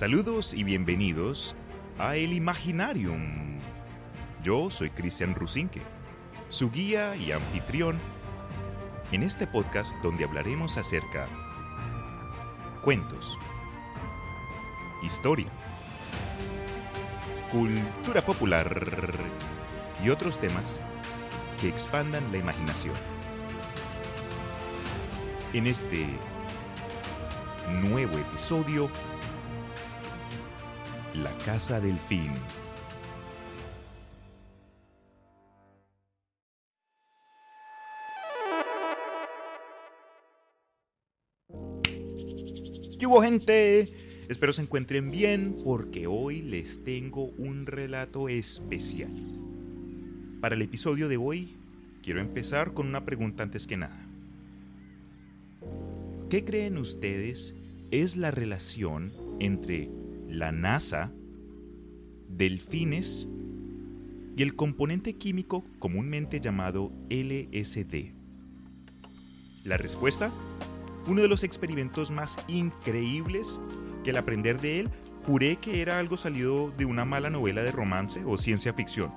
Saludos y bienvenidos a El Imaginarium. Yo soy Cristian Rusinque, su guía y anfitrión en este podcast donde hablaremos acerca cuentos, historia, cultura popular y otros temas que expandan la imaginación. En este nuevo episodio, La Casa del Fin. ¿Qué hubo gente? Espero se encuentren bien porque hoy les tengo un relato especial. Para el episodio de hoy, quiero empezar con una pregunta antes que nada. ¿Qué creen ustedes es la relación entre la NASA, delfines y el componente químico comúnmente llamado LSD? La respuesta, uno de los experimentos más increíbles que al aprender de él juré que era algo salido de una mala novela de romance o ciencia ficción.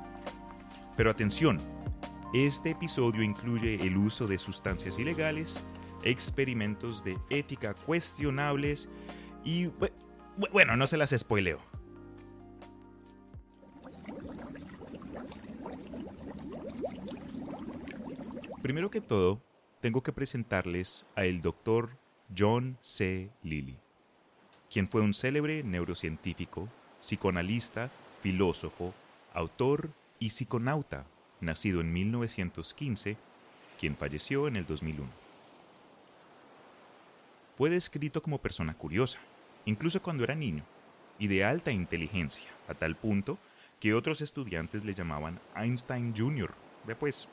Pero atención, este episodio incluye el uso de sustancias ilegales, experimentos de ética cuestionables y bueno, no se las spoileo. Primero que todo, tengo que presentarles a el doctor John C. Lilly, quien fue un célebre neurocientífico, psicoanalista, filósofo, autor y psiconauta, nacido en 1915, quien falleció en el 2001. Fue descrito como persona curiosa, incluso cuando era niño, y de alta inteligencia, a tal punto que otros estudiantes le llamaban Einstein Jr. Después,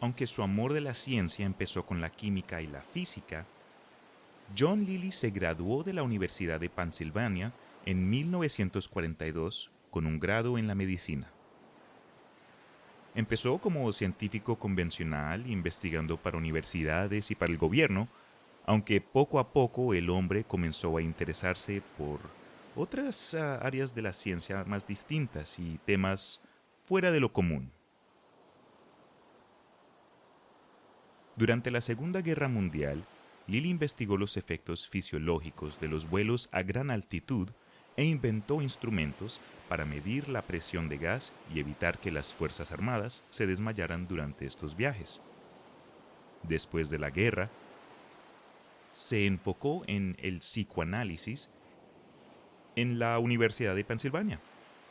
aunque su amor de la ciencia empezó con la química y la física, John Lilly se graduó de la Universidad de Pensilvania en 1942 con un grado en la medicina. Empezó como científico convencional, investigando para universidades y para el gobierno, aunque poco a poco el hombre comenzó a interesarse por otras uh, áreas de la ciencia más distintas y temas fuera de lo común. Durante la Segunda Guerra Mundial, Lilly investigó los efectos fisiológicos de los vuelos a gran altitud e inventó instrumentos para medir la presión de gas y evitar que las Fuerzas Armadas se desmayaran durante estos viajes. Después de la guerra, se enfocó en el psicoanálisis en la Universidad de Pensilvania,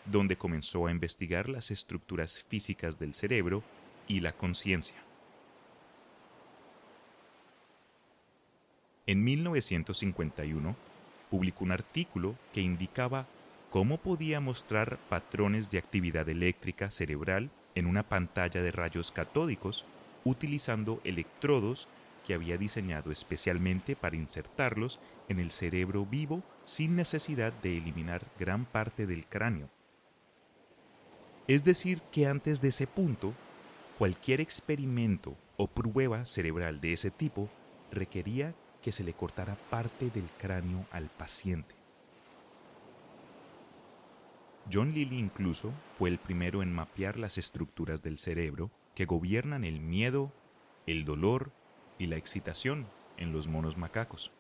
donde comenzó a investigar las estructuras físicas del cerebro y la conciencia. En 1951, publicó un artículo que indicaba cómo podía mostrar patrones de actividad eléctrica cerebral en una pantalla de rayos catódicos utilizando electrodos que había diseñado especialmente para insertarlos en el cerebro vivo sin necesidad de eliminar gran parte del cráneo. Es decir, que antes de ese punto, cualquier experimento o prueba cerebral de ese tipo requería que se le cortara parte del cráneo al paciente. John Lilly incluso fue el primero en mapear las estructuras del cerebro que gobiernan el miedo, el dolor y la excitación en los monos macacos.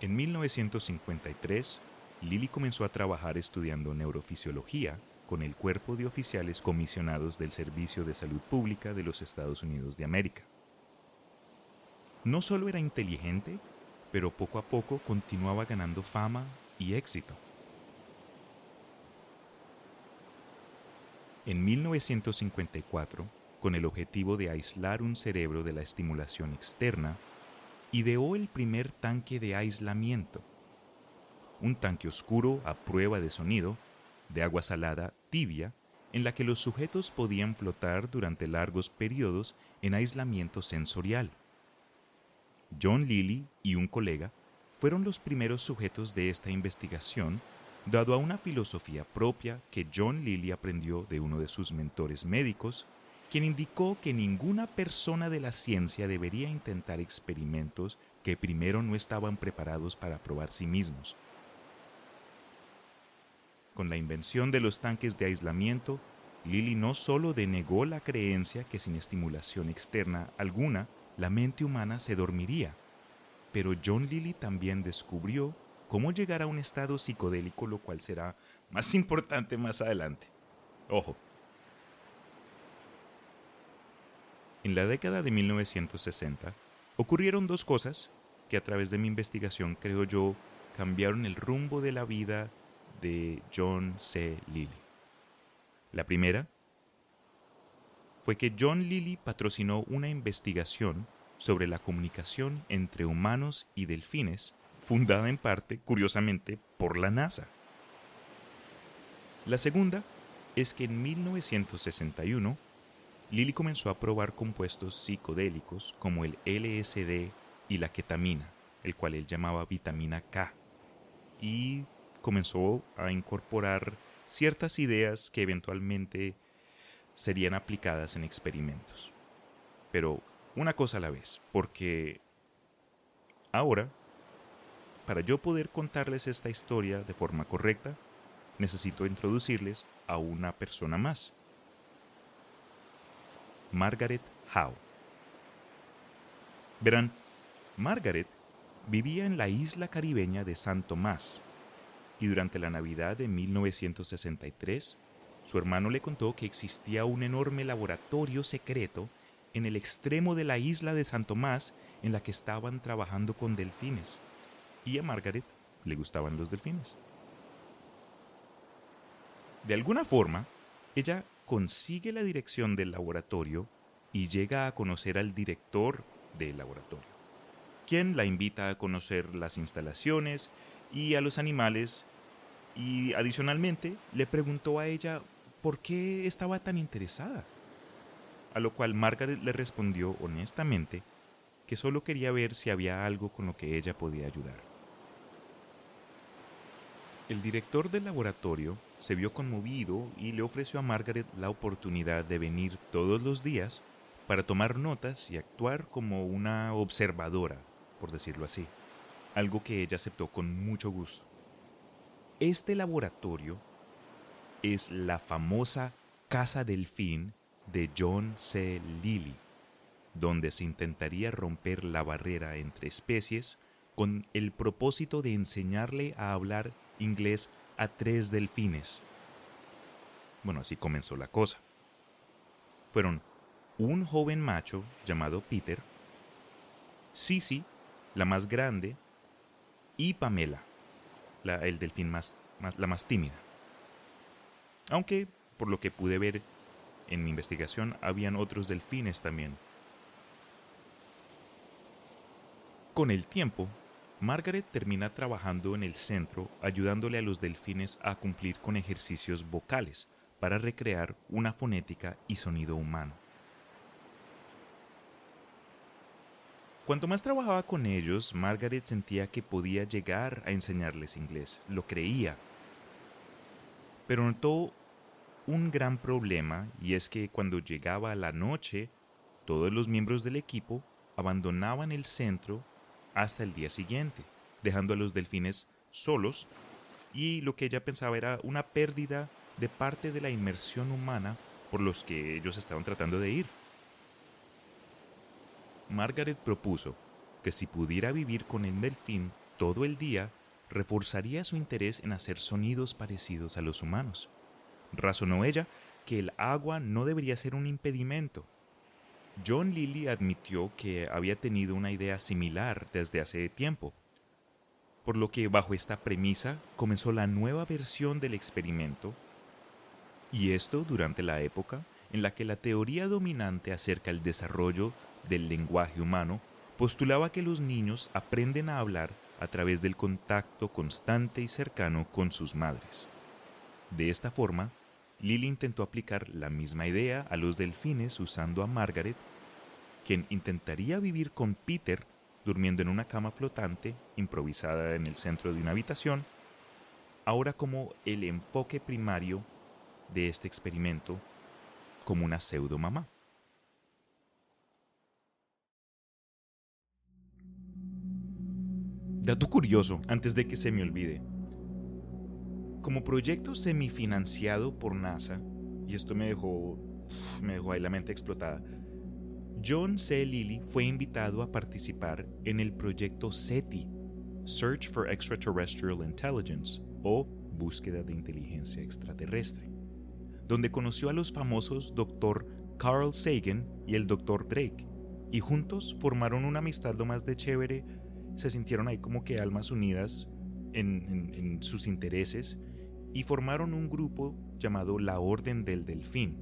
En 1953, Lilly comenzó a trabajar estudiando neurofisiología con el cuerpo de oficiales comisionados del Servicio de Salud Pública de los Estados Unidos de América. No solo era inteligente, pero poco a poco continuaba ganando fama y éxito. En 1954, con el objetivo de aislar un cerebro de la estimulación externa, ideó el primer tanque de aislamiento, un tanque oscuro a prueba de sonido, de agua salada tibia, en la que los sujetos podían flotar durante largos periodos en aislamiento sensorial. John Lilly y un colega fueron los primeros sujetos de esta investigación, dado a una filosofía propia que John Lilly aprendió de uno de sus mentores médicos, quien indicó que ninguna persona de la ciencia debería intentar experimentos que primero no estaban preparados para probar sí mismos. Con la invención de los tanques de aislamiento, Lilly no solo denegó la creencia que sin estimulación externa alguna, la mente humana se dormiría, pero John Lilly también descubrió cómo llegar a un estado psicodélico, lo cual será más importante más adelante. Ojo. En la década de 1960 ocurrieron dos cosas que a través de mi investigación creo yo cambiaron el rumbo de la vida de John C. Lilly. La primera fue que John Lilly patrocinó una investigación sobre la comunicación entre humanos y delfines, fundada en parte, curiosamente, por la NASA. La segunda es que en 1961 Lilly comenzó a probar compuestos psicodélicos como el LSD y la ketamina, el cual él llamaba vitamina K, y comenzó a incorporar ciertas ideas que eventualmente serían aplicadas en experimentos. Pero una cosa a la vez, porque ahora, para yo poder contarles esta historia de forma correcta, necesito introducirles a una persona más. Margaret Howe. Verán, Margaret vivía en la isla caribeña de San Tomás, y durante la Navidad de 1963, su hermano le contó que existía un enorme laboratorio secreto en el extremo de la isla de San Tomás en la que estaban trabajando con delfines. Y a Margaret le gustaban los delfines. De alguna forma, ella consigue la dirección del laboratorio y llega a conocer al director del laboratorio, quien la invita a conocer las instalaciones y a los animales y adicionalmente le preguntó a ella por qué estaba tan interesada. A lo cual Margaret le respondió honestamente que solo quería ver si había algo con lo que ella podía ayudar. El director del laboratorio se vio conmovido y le ofreció a Margaret la oportunidad de venir todos los días para tomar notas y actuar como una observadora, por decirlo así algo que ella aceptó con mucho gusto. Este laboratorio es la famosa Casa Delfín de John C. Lilly, donde se intentaría romper la barrera entre especies con el propósito de enseñarle a hablar inglés a tres delfines. Bueno, así comenzó la cosa. Fueron un joven macho llamado Peter, Sisi, la más grande, y Pamela, la, el delfín más, la más tímida. Aunque, por lo que pude ver en mi investigación, habían otros delfines también. Con el tiempo, Margaret termina trabajando en el centro ayudándole a los delfines a cumplir con ejercicios vocales para recrear una fonética y sonido humano. Cuanto más trabajaba con ellos, Margaret sentía que podía llegar a enseñarles inglés, lo creía. Pero notó un gran problema y es que cuando llegaba la noche, todos los miembros del equipo abandonaban el centro hasta el día siguiente, dejando a los delfines solos y lo que ella pensaba era una pérdida de parte de la inmersión humana por los que ellos estaban tratando de ir. Margaret propuso que si pudiera vivir con el delfín todo el día, reforzaría su interés en hacer sonidos parecidos a los humanos. Razonó ella que el agua no debería ser un impedimento. John Lilly admitió que había tenido una idea similar desde hace tiempo, por lo que bajo esta premisa comenzó la nueva versión del experimento, y esto durante la época en la que la teoría dominante acerca del desarrollo del lenguaje humano postulaba que los niños aprenden a hablar a través del contacto constante y cercano con sus madres. De esta forma, Lily intentó aplicar la misma idea a los delfines usando a Margaret, quien intentaría vivir con Peter durmiendo en una cama flotante improvisada en el centro de una habitación, ahora como el enfoque primario de este experimento como una pseudo mamá. Dato curioso, antes de que se me olvide. Como proyecto semifinanciado por NASA, y esto me dejó, me dejó ahí la mente explotada, John C. Lilly fue invitado a participar en el proyecto SETI, Search for Extraterrestrial Intelligence, o Búsqueda de Inteligencia Extraterrestre, donde conoció a los famosos Dr. Carl Sagan y el Dr. Drake, y juntos formaron una amistad lo más de chévere, se sintieron ahí como que almas unidas en, en sus intereses y formaron un grupo llamado la Orden del Delfín,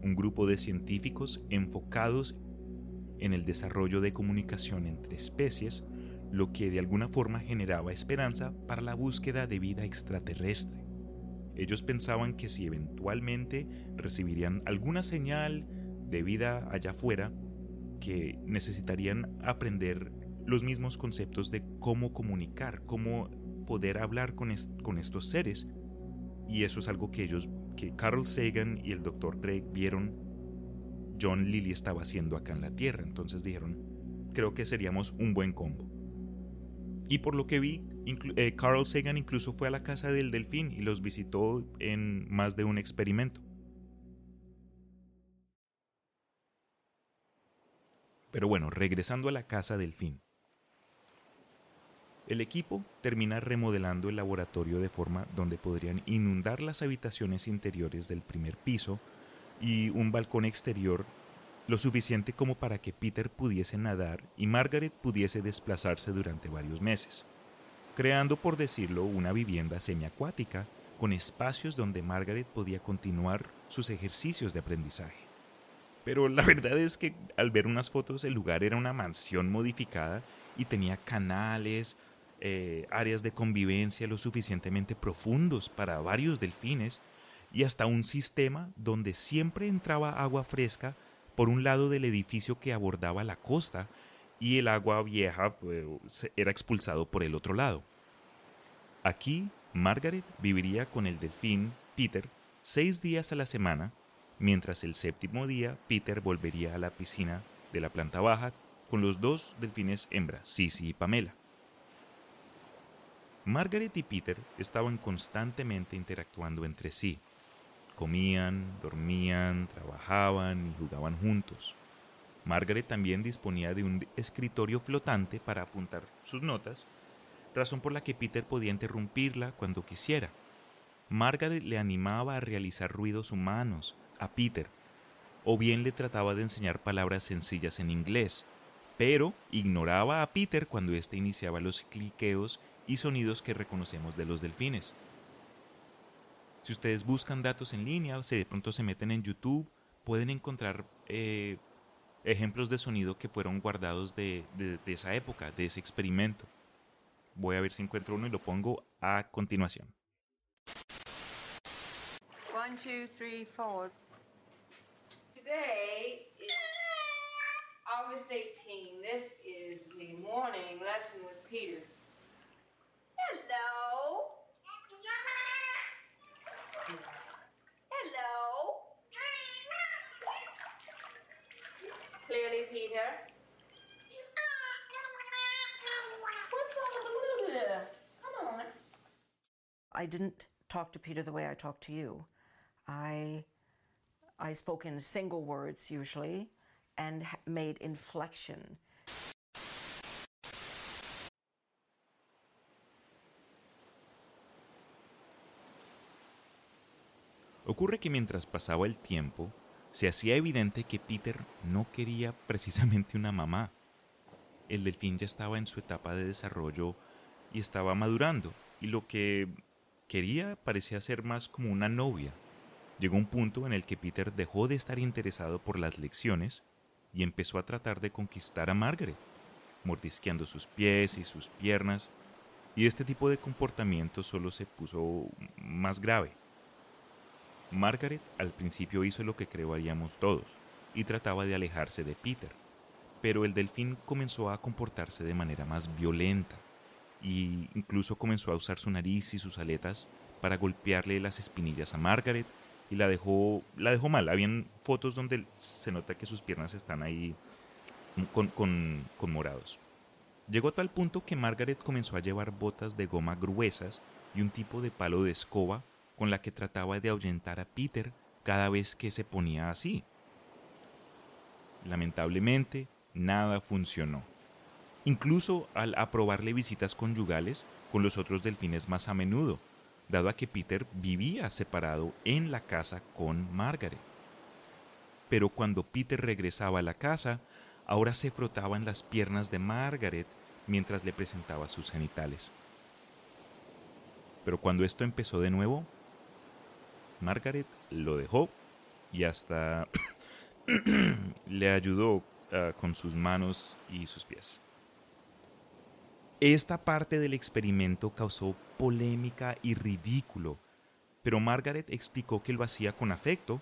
un grupo de científicos enfocados en el desarrollo de comunicación entre especies, lo que de alguna forma generaba esperanza para la búsqueda de vida extraterrestre. Ellos pensaban que si eventualmente recibirían alguna señal de vida allá afuera, que necesitarían aprender los mismos conceptos de cómo comunicar, cómo poder hablar con, con estos seres. Y eso es algo que ellos que Carl Sagan y el Dr. Drake vieron John Lilly estaba haciendo acá en la Tierra. Entonces dijeron, creo que seríamos un buen combo. Y por lo que vi, eh, Carl Sagan incluso fue a la casa del delfín y los visitó en más de un experimento. Pero bueno, regresando a la casa delfín. El equipo termina remodelando el laboratorio de forma donde podrían inundar las habitaciones interiores del primer piso y un balcón exterior lo suficiente como para que Peter pudiese nadar y Margaret pudiese desplazarse durante varios meses, creando, por decirlo, una vivienda semiacuática con espacios donde Margaret podía continuar sus ejercicios de aprendizaje. Pero la verdad es que al ver unas fotos el lugar era una mansión modificada y tenía canales, eh, áreas de convivencia lo suficientemente profundos para varios delfines y hasta un sistema donde siempre entraba agua fresca por un lado del edificio que abordaba la costa y el agua vieja pues, era expulsado por el otro lado. Aquí, Margaret viviría con el delfín Peter seis días a la semana, mientras el séptimo día Peter volvería a la piscina de la planta baja con los dos delfines hembras, Sissy y Pamela. Margaret y Peter estaban constantemente interactuando entre sí. Comían, dormían, trabajaban y jugaban juntos. Margaret también disponía de un escritorio flotante para apuntar sus notas, razón por la que Peter podía interrumpirla cuando quisiera. Margaret le animaba a realizar ruidos humanos a Peter, o bien le trataba de enseñar palabras sencillas en inglés, pero ignoraba a Peter cuando éste iniciaba los cliqueos y sonidos que reconocemos de los delfines. Si ustedes buscan datos en línea si de pronto se meten en YouTube, pueden encontrar eh, ejemplos de sonido que fueron guardados de, de, de esa época, de ese experimento. Voy a ver si encuentro uno y lo pongo a continuación. One, two, three, four. Today is August 18. This is the morning lesson with Peter. Hello. Hello. Clearly, Peter. Come on. I didn't talk to Peter the way I talk to you. I I spoke in single words usually and made inflection Ocurre que mientras pasaba el tiempo, se hacía evidente que Peter no quería precisamente una mamá. El delfín ya estaba en su etapa de desarrollo y estaba madurando, y lo que quería parecía ser más como una novia. Llegó un punto en el que Peter dejó de estar interesado por las lecciones y empezó a tratar de conquistar a Margaret, mordisqueando sus pies y sus piernas, y este tipo de comportamiento solo se puso más grave. Margaret al principio hizo lo que creo haríamos todos, y trataba de alejarse de Peter, pero el delfín comenzó a comportarse de manera más violenta, y incluso comenzó a usar su nariz y sus aletas para golpearle las espinillas a Margaret, y la dejó, la dejó mal. Habían fotos donde se nota que sus piernas están ahí con, con, con morados. Llegó a tal punto que Margaret comenzó a llevar botas de goma gruesas y un tipo de palo de escoba con la que trataba de ahuyentar a Peter cada vez que se ponía así. Lamentablemente, nada funcionó. Incluso al aprobarle visitas conyugales con los otros delfines más a menudo, dado a que Peter vivía separado en la casa con Margaret. Pero cuando Peter regresaba a la casa, ahora se frotaba en las piernas de Margaret mientras le presentaba sus genitales. Pero cuando esto empezó de nuevo, Margaret lo dejó y hasta le ayudó ah, con sus manos y sus pies. Esta parte del experimento causó polémica y ridículo, pero Margaret explicó que lo hacía con afecto,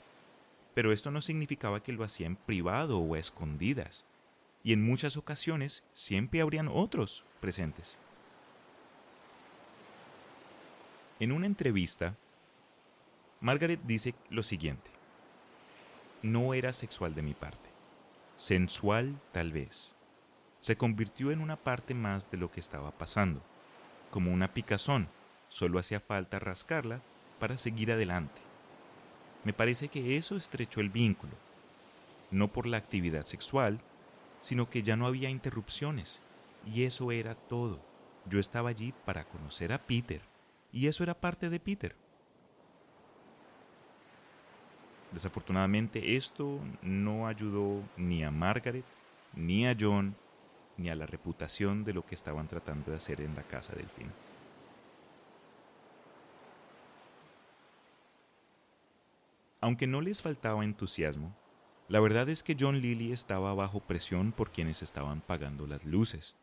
pero esto no significaba que lo hacía en privado o a escondidas, y en muchas ocasiones siempre habrían otros presentes. En una entrevista, Margaret dice lo siguiente, no era sexual de mi parte, sensual tal vez, se convirtió en una parte más de lo que estaba pasando, como una picazón, solo hacía falta rascarla para seguir adelante. Me parece que eso estrechó el vínculo, no por la actividad sexual, sino que ya no había interrupciones, y eso era todo. Yo estaba allí para conocer a Peter, y eso era parte de Peter. Desafortunadamente esto no ayudó ni a Margaret, ni a John, ni a la reputación de lo que estaban tratando de hacer en la casa del fin. Aunque no les faltaba entusiasmo, la verdad es que John Lilly estaba bajo presión por quienes estaban pagando las luces.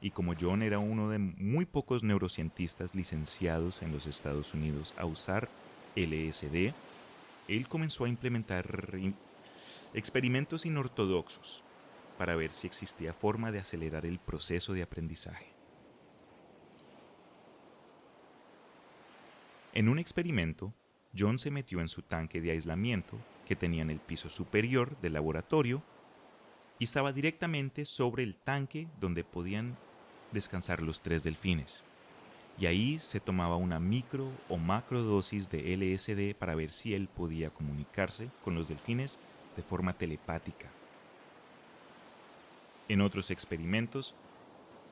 Y como John era uno de muy pocos neurocientistas licenciados en los Estados Unidos a usar LSD, él comenzó a implementar experimentos inortodoxos para ver si existía forma de acelerar el proceso de aprendizaje. En un experimento, John se metió en su tanque de aislamiento que tenía en el piso superior del laboratorio y estaba directamente sobre el tanque donde podían descansar los tres delfines. Y ahí se tomaba una micro o macro dosis de LSD para ver si él podía comunicarse con los delfines de forma telepática. En otros experimentos,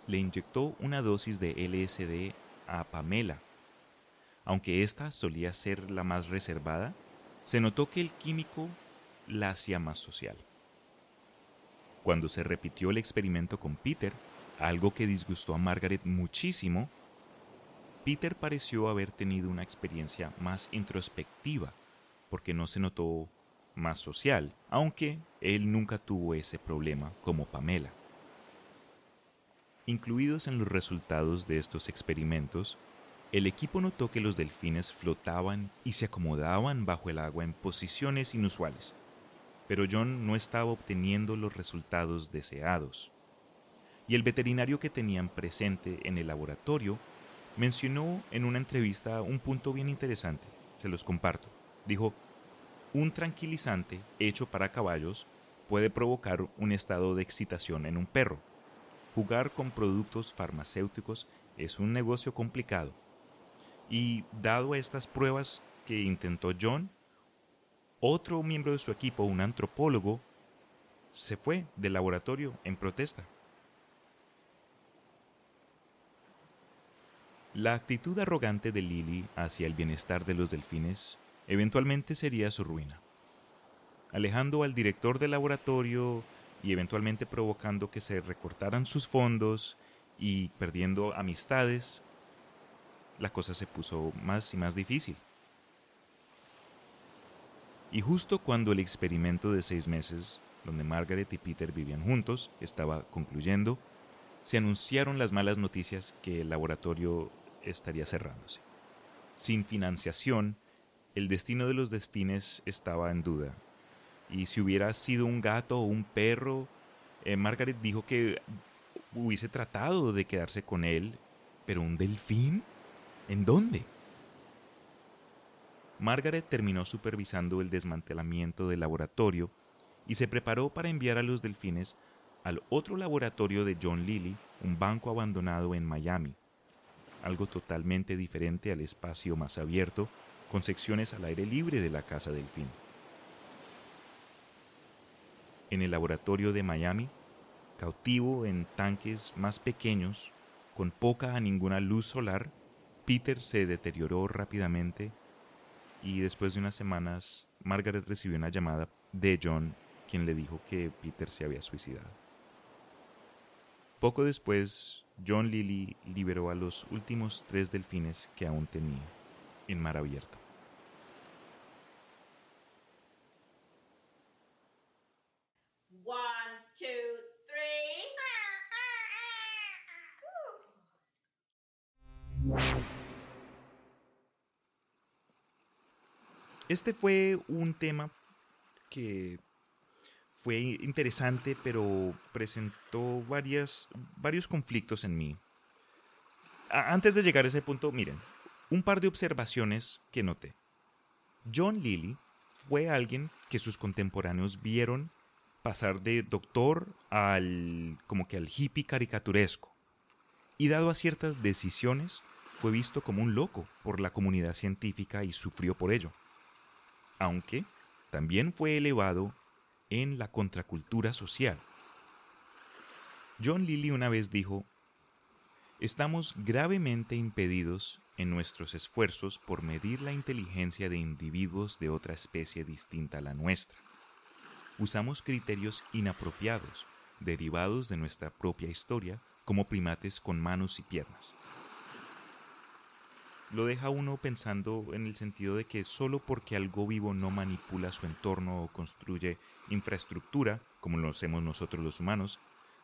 le inyectó una dosis de LSD a Pamela. Aunque ésta solía ser la más reservada, se notó que el químico la hacía más social. Cuando se repitió el experimento con Peter, algo que disgustó a Margaret muchísimo, Peter pareció haber tenido una experiencia más introspectiva, porque no se notó más social, aunque él nunca tuvo ese problema como Pamela. Incluidos en los resultados de estos experimentos, el equipo notó que los delfines flotaban y se acomodaban bajo el agua en posiciones inusuales, pero John no estaba obteniendo los resultados deseados. Y el veterinario que tenían presente en el laboratorio mencionó en una entrevista un punto bien interesante, se los comparto. Dijo, un tranquilizante hecho para caballos puede provocar un estado de excitación en un perro. Jugar con productos farmacéuticos es un negocio complicado. Y dado estas pruebas que intentó John, otro miembro de su equipo, un antropólogo, se fue del laboratorio en protesta. La actitud arrogante de Lily hacia el bienestar de los delfines eventualmente sería su ruina, alejando al director del laboratorio y eventualmente provocando que se recortaran sus fondos y perdiendo amistades, la cosa se puso más y más difícil. Y justo cuando el experimento de seis meses, donde Margaret y Peter vivían juntos, estaba concluyendo, se anunciaron las malas noticias que el laboratorio estaría cerrándose. Sin financiación, el destino de los delfines estaba en duda. Y si hubiera sido un gato o un perro, eh, Margaret dijo que hubiese tratado de quedarse con él, pero un delfín, ¿en dónde? Margaret terminó supervisando el desmantelamiento del laboratorio y se preparó para enviar a los delfines al otro laboratorio de John Lilly, un banco abandonado en Miami, algo totalmente diferente al espacio más abierto, con secciones al aire libre de la Casa Delfín. En el laboratorio de Miami, cautivo en tanques más pequeños, con poca a ninguna luz solar, Peter se deterioró rápidamente y después de unas semanas Margaret recibió una llamada de John, quien le dijo que Peter se había suicidado. Poco después, John Lilly liberó a los últimos tres delfines que aún tenía en mar abierto. Este fue un tema que fue interesante, pero presentó varias, varios conflictos en mí. antes de llegar a ese punto, miren, un par de observaciones que noté. John Lilly fue alguien que sus contemporáneos vieron pasar de doctor al como que al hippie caricaturesco. Y dado a ciertas decisiones, fue visto como un loco por la comunidad científica y sufrió por ello. Aunque también fue elevado en la contracultura social. John Lilly una vez dijo, Estamos gravemente impedidos en nuestros esfuerzos por medir la inteligencia de individuos de otra especie distinta a la nuestra. Usamos criterios inapropiados, derivados de nuestra propia historia, como primates con manos y piernas lo deja uno pensando en el sentido de que solo porque algo vivo no manipula su entorno o construye infraestructura, como lo hacemos nosotros los humanos,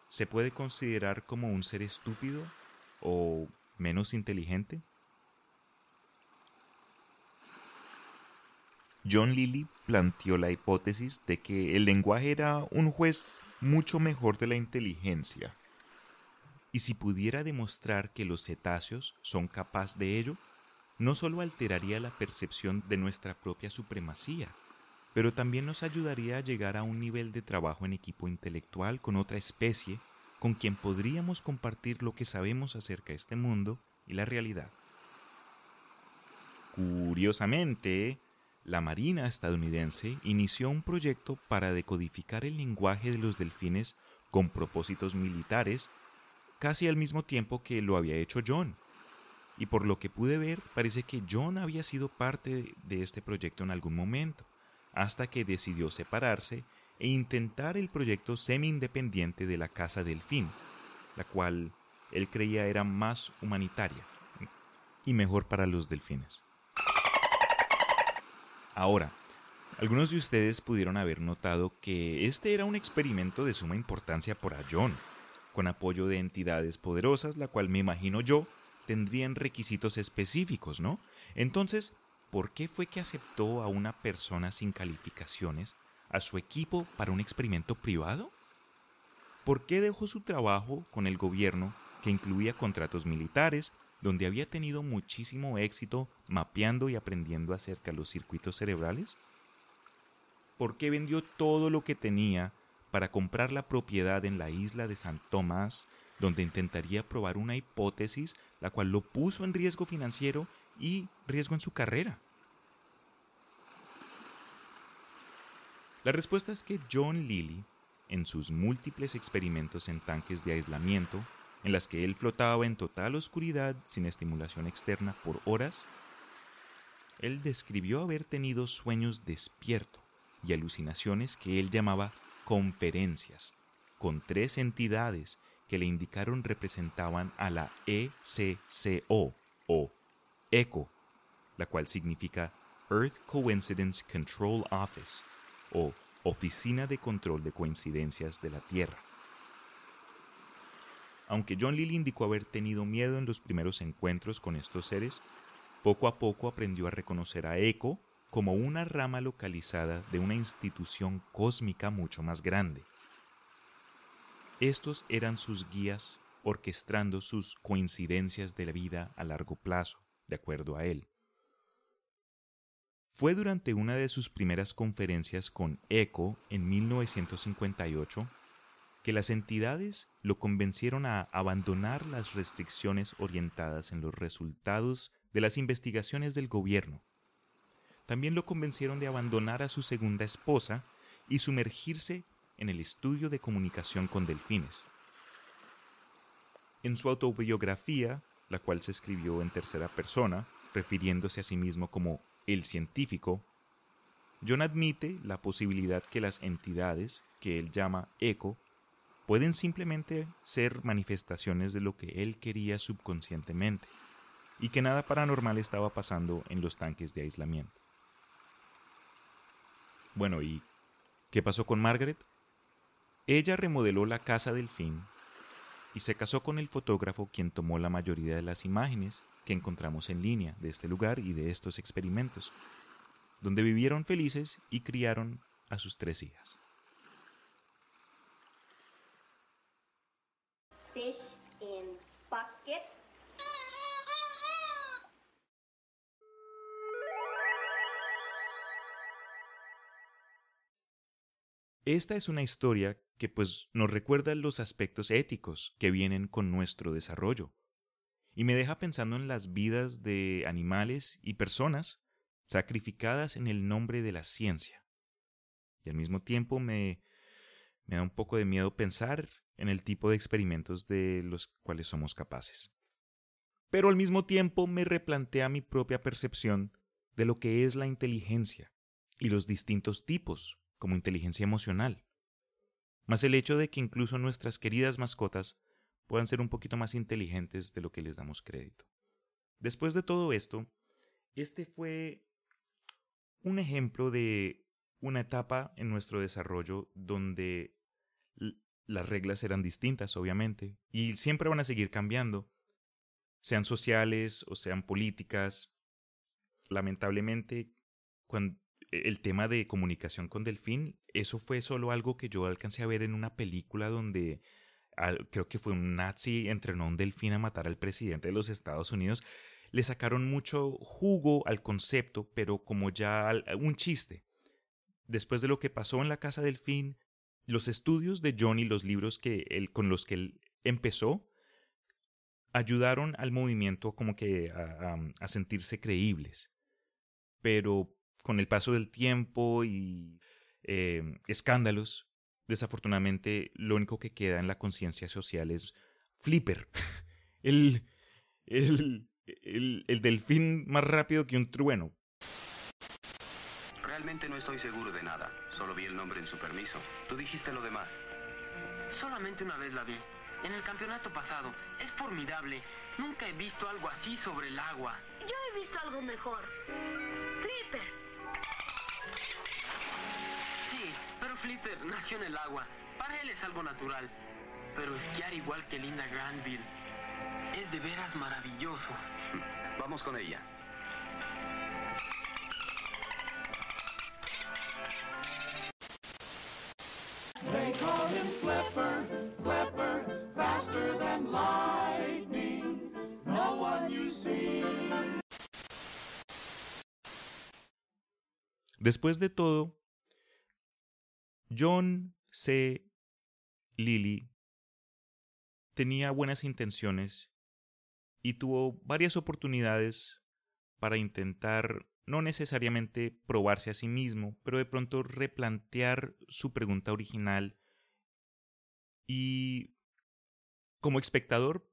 se puede considerar como un ser estúpido o menos inteligente? John Lilly planteó la hipótesis de que el lenguaje era un juez mucho mejor de la inteligencia. Y si pudiera demostrar que los cetáceos son capaces de ello, no solo alteraría la percepción de nuestra propia supremacía, pero también nos ayudaría a llegar a un nivel de trabajo en equipo intelectual con otra especie con quien podríamos compartir lo que sabemos acerca de este mundo y la realidad. Curiosamente, la Marina estadounidense inició un proyecto para decodificar el lenguaje de los delfines con propósitos militares casi al mismo tiempo que lo había hecho John y por lo que pude ver parece que John había sido parte de este proyecto en algún momento, hasta que decidió separarse e intentar el proyecto semi-independiente de la Casa Delfín, la cual él creía era más humanitaria y mejor para los delfines. Ahora, algunos de ustedes pudieron haber notado que este era un experimento de suma importancia para John, con apoyo de entidades poderosas, la cual me imagino yo tendrían requisitos específicos, ¿no? Entonces, ¿por qué fue que aceptó a una persona sin calificaciones a su equipo para un experimento privado? ¿Por qué dejó su trabajo con el gobierno, que incluía contratos militares, donde había tenido muchísimo éxito mapeando y aprendiendo acerca de los circuitos cerebrales? ¿Por qué vendió todo lo que tenía para comprar la propiedad en la isla de San Tomás donde intentaría probar una hipótesis la cual lo puso en riesgo financiero y riesgo en su carrera. La respuesta es que John Lilly, en sus múltiples experimentos en tanques de aislamiento, en las que él flotaba en total oscuridad sin estimulación externa por horas, él describió haber tenido sueños despierto y alucinaciones que él llamaba conferencias, con tres entidades que le indicaron representaban a la ECCO o ECO, la cual significa Earth Coincidence Control Office o Oficina de Control de Coincidencias de la Tierra. Aunque John Lilly indicó haber tenido miedo en los primeros encuentros con estos seres, poco a poco aprendió a reconocer a ECO como una rama localizada de una institución cósmica mucho más grande, estos eran sus guías orquestando sus coincidencias de la vida a largo plazo, de acuerdo a él. Fue durante una de sus primeras conferencias con ECHO en 1958 que las entidades lo convencieron a abandonar las restricciones orientadas en los resultados de las investigaciones del gobierno. También lo convencieron de abandonar a su segunda esposa y sumergirse en el estudio de comunicación con delfines. En su autobiografía, la cual se escribió en tercera persona, refiriéndose a sí mismo como el científico, John admite la posibilidad que las entidades, que él llama eco, pueden simplemente ser manifestaciones de lo que él quería subconscientemente, y que nada paranormal estaba pasando en los tanques de aislamiento. Bueno, ¿y qué pasó con Margaret? Ella remodeló la casa del fin y se casó con el fotógrafo quien tomó la mayoría de las imágenes que encontramos en línea de este lugar y de estos experimentos, donde vivieron felices y criaron a sus tres hijas. Esta es una historia que pues nos recuerda los aspectos éticos que vienen con nuestro desarrollo y me deja pensando en las vidas de animales y personas sacrificadas en el nombre de la ciencia. Y al mismo tiempo me, me da un poco de miedo pensar en el tipo de experimentos de los cuales somos capaces. Pero al mismo tiempo me replantea mi propia percepción de lo que es la inteligencia y los distintos tipos como inteligencia emocional, más el hecho de que incluso nuestras queridas mascotas puedan ser un poquito más inteligentes de lo que les damos crédito. Después de todo esto, este fue un ejemplo de una etapa en nuestro desarrollo donde las reglas eran distintas, obviamente, y siempre van a seguir cambiando, sean sociales o sean políticas. Lamentablemente, cuando, el tema de comunicación con Delfín, eso fue solo algo que yo alcancé a ver en una película donde creo que fue un nazi entrenó a un delfín a matar al presidente de los Estados Unidos. Le sacaron mucho jugo al concepto, pero como ya un chiste. Después de lo que pasó en la casa delfín, los estudios de Johnny, los libros que él, con los que él empezó, ayudaron al movimiento como que a, a sentirse creíbles. Pero con el paso del tiempo y em, escándalos, desafortunadamente lo único que queda en la conciencia social es Flipper, el, el, el, el delfín más rápido que un trueno. Realmente no estoy seguro de nada, solo vi el nombre en su permiso. Tú dijiste lo demás. Solamente una vez la vi, en el campeonato pasado. Es formidable. Nunca he visto algo así sobre el agua. Yo he visto algo mejor. Flipper. Flipper nació en el agua. Para él es algo natural. Pero esquiar igual que Linda Granville es de veras maravilloso. Vamos con ella. Después de todo, John C. Lilly tenía buenas intenciones y tuvo varias oportunidades para intentar no necesariamente probarse a sí mismo, pero de pronto replantear su pregunta original y como espectador,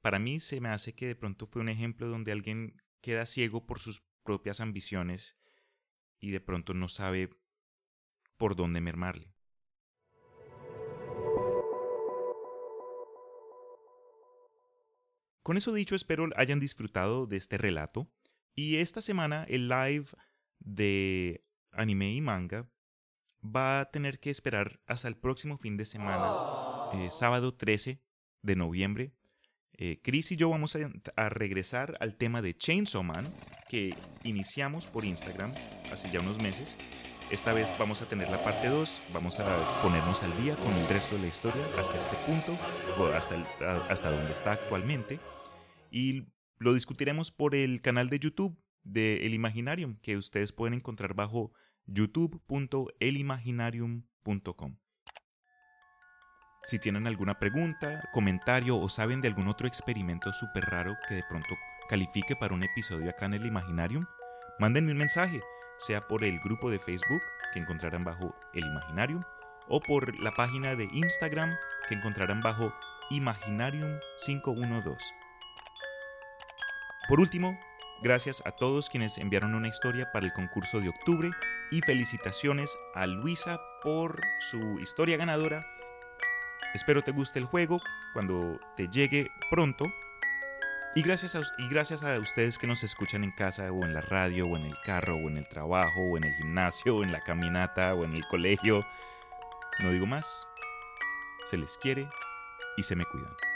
para mí se me hace que de pronto fue un ejemplo donde alguien queda ciego por sus propias ambiciones y de pronto no sabe por dónde mermarle. Con eso dicho, espero hayan disfrutado de este relato. Y esta semana el live de anime y manga va a tener que esperar hasta el próximo fin de semana, eh, sábado 13 de noviembre. Eh, Chris y yo vamos a, a, regresar al tema de Chainsaw Man que iniciamos por Instagram hace ya unos meses esta vez vamos a tener la parte 2, vamos a ponernos al día con el resto de la historia hasta este punto, o hasta, hasta donde está actualmente, y lo discutiremos por el canal de YouTube de El Imaginarium, que ustedes pueden encontrar bajo youtube.elimaginarium.com. Si tienen alguna pregunta, comentario o saben de algún otro experimento súper raro que de pronto califique para un episodio acá en el Imaginarium, mándenme un mensaje, sea por el grupo de Facebook que encontrarán bajo el Imaginarium o por la página de Instagram que encontrarán bajo Imaginarium 512. Por último, gracias a todos quienes enviaron una historia para el concurso de octubre y felicitaciones a Luisa por su historia ganadora. Espero te guste el juego cuando te llegue pronto. Y gracias, a, y gracias a ustedes que nos escuchan en casa o en la radio o en el carro o en el trabajo o en el gimnasio o en la caminata o en el colegio. No digo más. Se les quiere y se me cuidan.